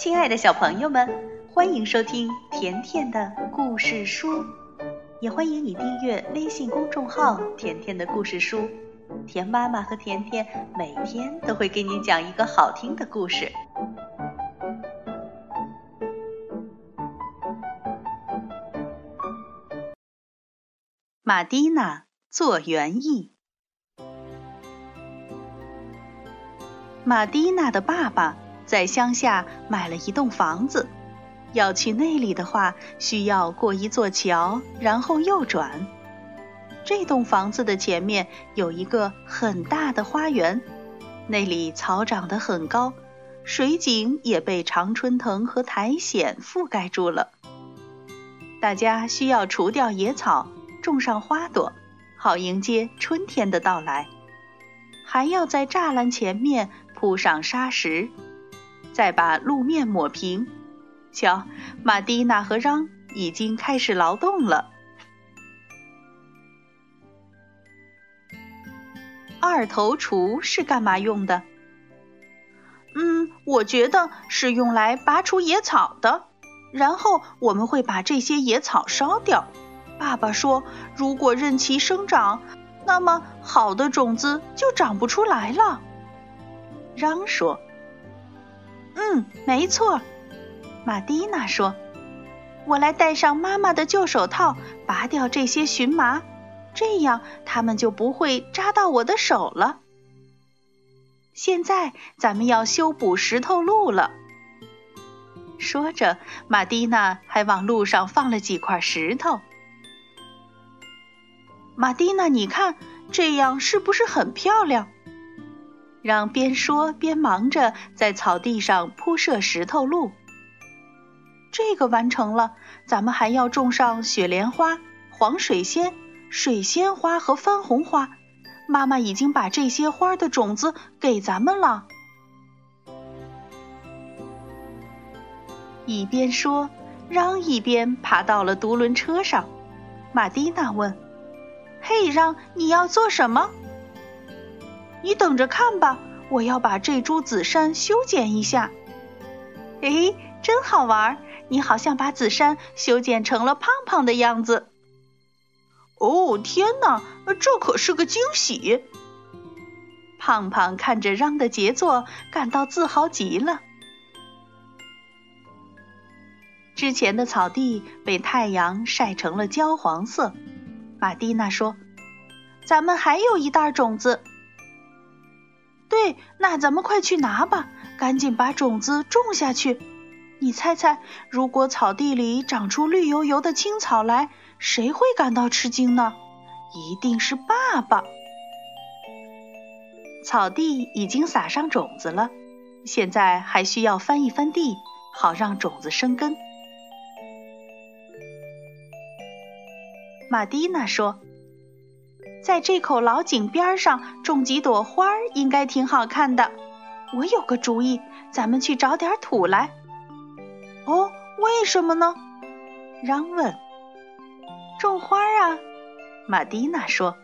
亲爱的小朋友们，欢迎收听甜甜的故事书，也欢迎你订阅微信公众号“甜甜的故事书”。甜妈妈和甜甜每天都会给你讲一个好听的故事。马蒂娜做园艺。马蒂娜的爸爸。在乡下买了一栋房子，要去那里的话，需要过一座桥，然后右转。这栋房子的前面有一个很大的花园，那里草长得很高，水井也被常春藤和苔藓覆盖住了。大家需要除掉野草，种上花朵，好迎接春天的到来。还要在栅栏前面铺上沙石。再把路面抹平。瞧，马蒂娜和嚷已经开始劳动了。二头锄是干嘛用的？嗯，我觉得是用来拔除野草的。然后我们会把这些野草烧掉。爸爸说，如果任其生长，那么好的种子就长不出来了。嚷说。嗯，没错，玛蒂娜说：“我来戴上妈妈的旧手套，拔掉这些荨麻，这样它们就不会扎到我的手了。”现在咱们要修补石头路了。说着，玛蒂娜还往路上放了几块石头。玛蒂娜，你看，这样是不是很漂亮？让边说边忙着在草地上铺设石头路。这个完成了，咱们还要种上雪莲花、黄水仙、水仙花和番红花。妈妈已经把这些花的种子给咱们了。一边说，让一边爬到了独轮车上。玛蒂娜问：“嘿，让你要做什么？”你等着看吧，我要把这株紫杉修剪一下。诶，真好玩！你好像把紫杉修剪成了胖胖的样子。哦，天哪，这可是个惊喜！胖胖看着嚷的杰作，感到自豪极了。之前的草地被太阳晒成了焦黄色。玛蒂娜说：“咱们还有一袋种子。”对，那咱们快去拿吧，赶紧把种子种下去。你猜猜，如果草地里长出绿油油的青草来，谁会感到吃惊呢？一定是爸爸。草地已经撒上种子了，现在还需要翻一翻地，好让种子生根。马蒂娜说。在这口老井边上种几朵花，应该挺好看的。我有个主意，咱们去找点土来。哦，为什么呢？嚷问。种花啊，玛蒂娜说。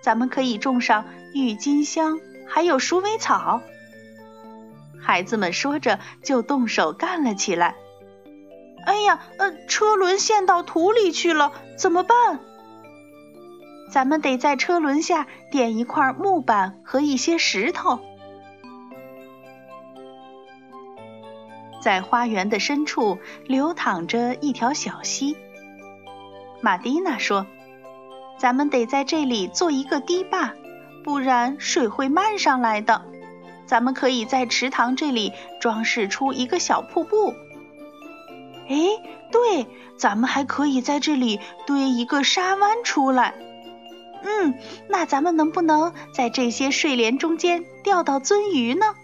咱们可以种上郁金香，还有鼠尾草。孩子们说着，就动手干了起来。哎呀，呃，车轮陷到土里去了，怎么办？咱们得在车轮下垫一块木板和一些石头。在花园的深处流淌着一条小溪。玛蒂娜说：“咱们得在这里做一个堤坝，不然水会漫上来的。咱们可以在池塘这里装饰出一个小瀑布。哎，对，咱们还可以在这里堆一个沙湾出来。”嗯，那咱们能不能在这些睡莲中间钓到鳟鱼呢？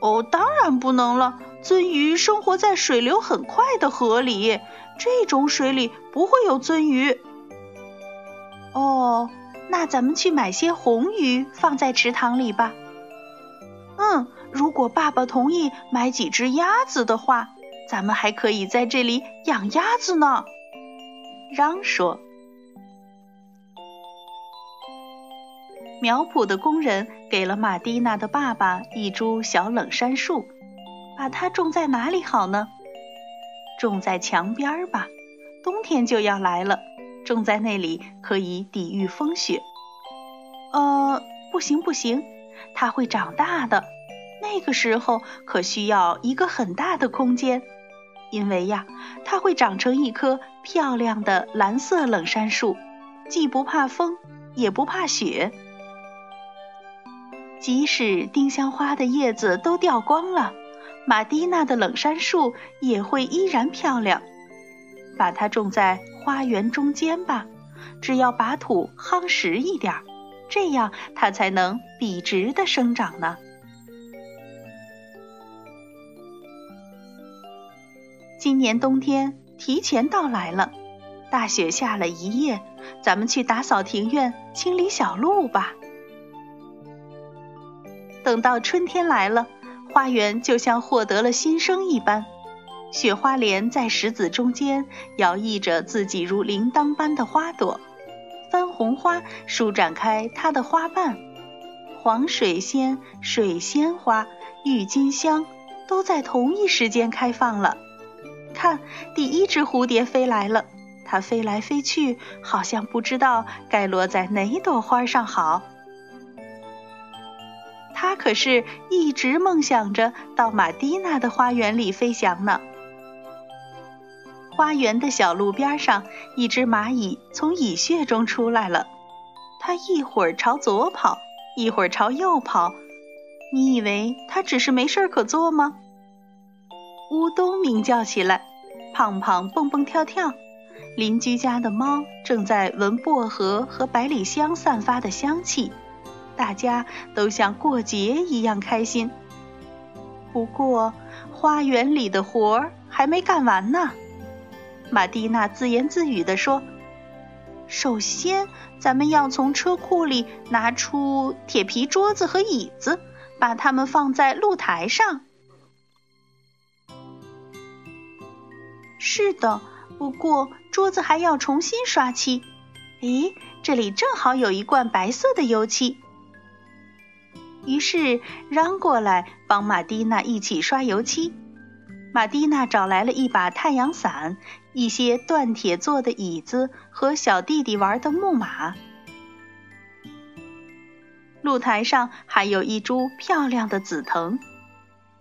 哦，当然不能了。鳟鱼生活在水流很快的河里，这种水里不会有鳟鱼。哦，那咱们去买些红鱼放在池塘里吧。嗯，如果爸爸同意买几只鸭子的话，咱们还可以在这里养鸭子呢。嚷说。苗圃的工人给了马蒂娜的爸爸一株小冷杉树，把它种在哪里好呢？种在墙边儿吧，冬天就要来了，种在那里可以抵御风雪。呃，不行不行，它会长大的，那个时候可需要一个很大的空间，因为呀，它会长成一棵漂亮的蓝色冷杉树，既不怕风，也不怕雪。即使丁香花的叶子都掉光了，马蒂娜的冷杉树也会依然漂亮。把它种在花园中间吧，只要把土夯实一点，这样它才能笔直的生长呢。今年冬天提前到来了，大雪下了一夜，咱们去打扫庭院，清理小路吧。等到春天来了，花园就像获得了新生一般。雪花莲在石子中间摇曳着自己如铃铛般的花朵，番红花舒展开它的花瓣，黄水仙、水仙花、郁金香都在同一时间开放了。看，第一只蝴蝶飞来了，它飞来飞去，好像不知道该落在哪朵花上好。他可是一直梦想着到马蒂娜的花园里飞翔呢。花园的小路边上，一只蚂蚁从蚁穴中出来了。它一会儿朝左跑，一会儿朝右跑。你以为它只是没事可做吗？乌冬鸣叫起来，胖胖蹦蹦跳跳。邻居家的猫正在闻薄荷和百里香散发的香气。大家都像过节一样开心。不过，花园里的活儿还没干完呢。玛蒂娜自言自语地说：“首先，咱们要从车库里拿出铁皮桌子和椅子，把它们放在露台上。”是的，不过桌子还要重新刷漆。咦，这里正好有一罐白色的油漆。于是嚷过来帮马蒂娜一起刷油漆。马蒂娜找来了一把太阳伞、一些锻铁做的椅子和小弟弟玩的木马。露台上还有一株漂亮的紫藤。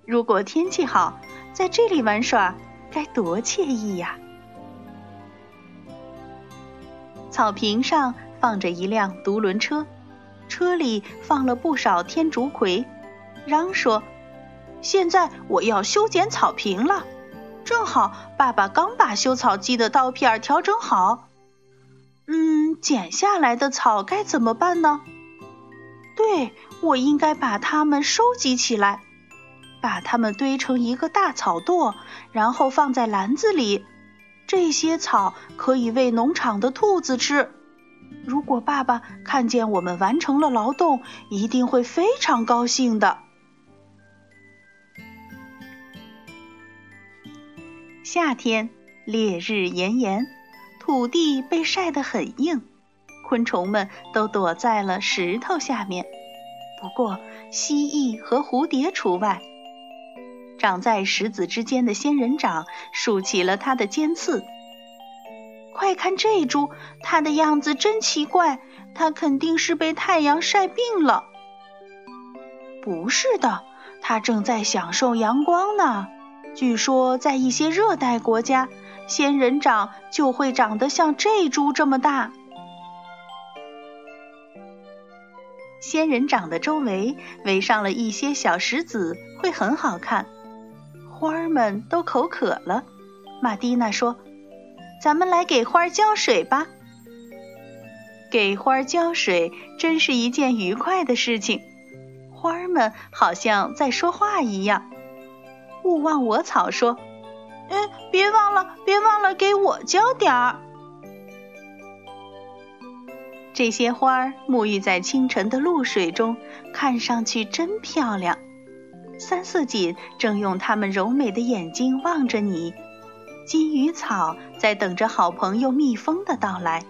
如果天气好，在这里玩耍该多惬意呀！草坪上放着一辆独轮车。车里放了不少天竺葵，嚷说：“现在我要修剪草坪了，正好爸爸刚把修草机的刀片调整好。嗯，剪下来的草该怎么办呢？对，我应该把它们收集起来，把它们堆成一个大草垛，然后放在篮子里。这些草可以喂农场的兔子吃。”如果爸爸看见我们完成了劳动，一定会非常高兴的。夏天烈日炎炎，土地被晒得很硬，昆虫们都躲在了石头下面。不过蜥蜴和蝴蝶除外。长在石子之间的仙人掌竖起了它的尖刺。快看这株，它的样子真奇怪，它肯定是被太阳晒病了。不是的，它正在享受阳光呢。据说在一些热带国家，仙人掌就会长得像这株这么大。仙人掌的周围围上了一些小石子，会很好看。花儿们都口渴了，玛蒂娜说。咱们来给花浇水吧。给花浇水真是一件愉快的事情，花儿们好像在说话一样。勿忘我草说：“嗯，别忘了，别忘了给我浇点儿。”这些花儿沐浴在清晨的露水中，看上去真漂亮。三色堇正用它们柔美的眼睛望着你。金鱼草在等着好朋友蜜蜂的到来，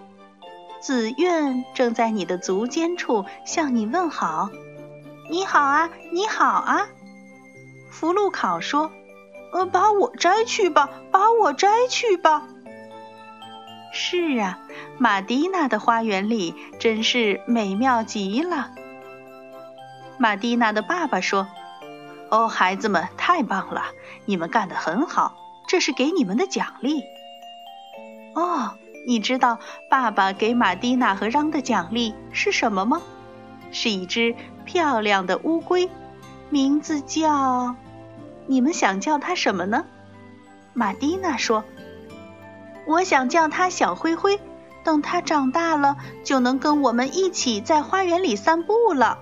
紫苑正在你的足尖处向你问好。你好啊，你好啊，福禄考说。呃，把我摘去吧，把我摘去吧。是啊，马蒂娜的花园里真是美妙极了。马蒂娜的爸爸说：“哦，孩子们，太棒了，你们干得很好，这是给你们的奖励。”哦，你知道爸爸给马蒂娜和嚷的奖励是什么吗？是一只漂亮的乌龟，名字叫……你们想叫它什么呢？马蒂娜说。我想叫它小灰灰，等它长大了，就能跟我们一起在花园里散步了。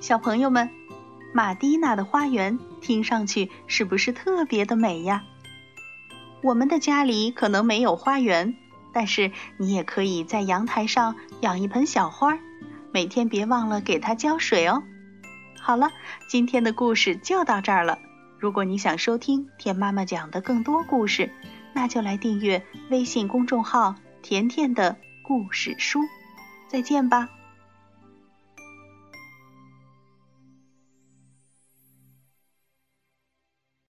小朋友们，马蒂娜的花园听上去是不是特别的美呀？我们的家里可能没有花园，但是你也可以在阳台上养一盆小花，每天别忘了给它浇水哦。好了，今天的故事就到这儿了。如果你想收听甜妈妈讲的更多故事，那就来订阅微信公众号“甜甜的故事书”。再见吧。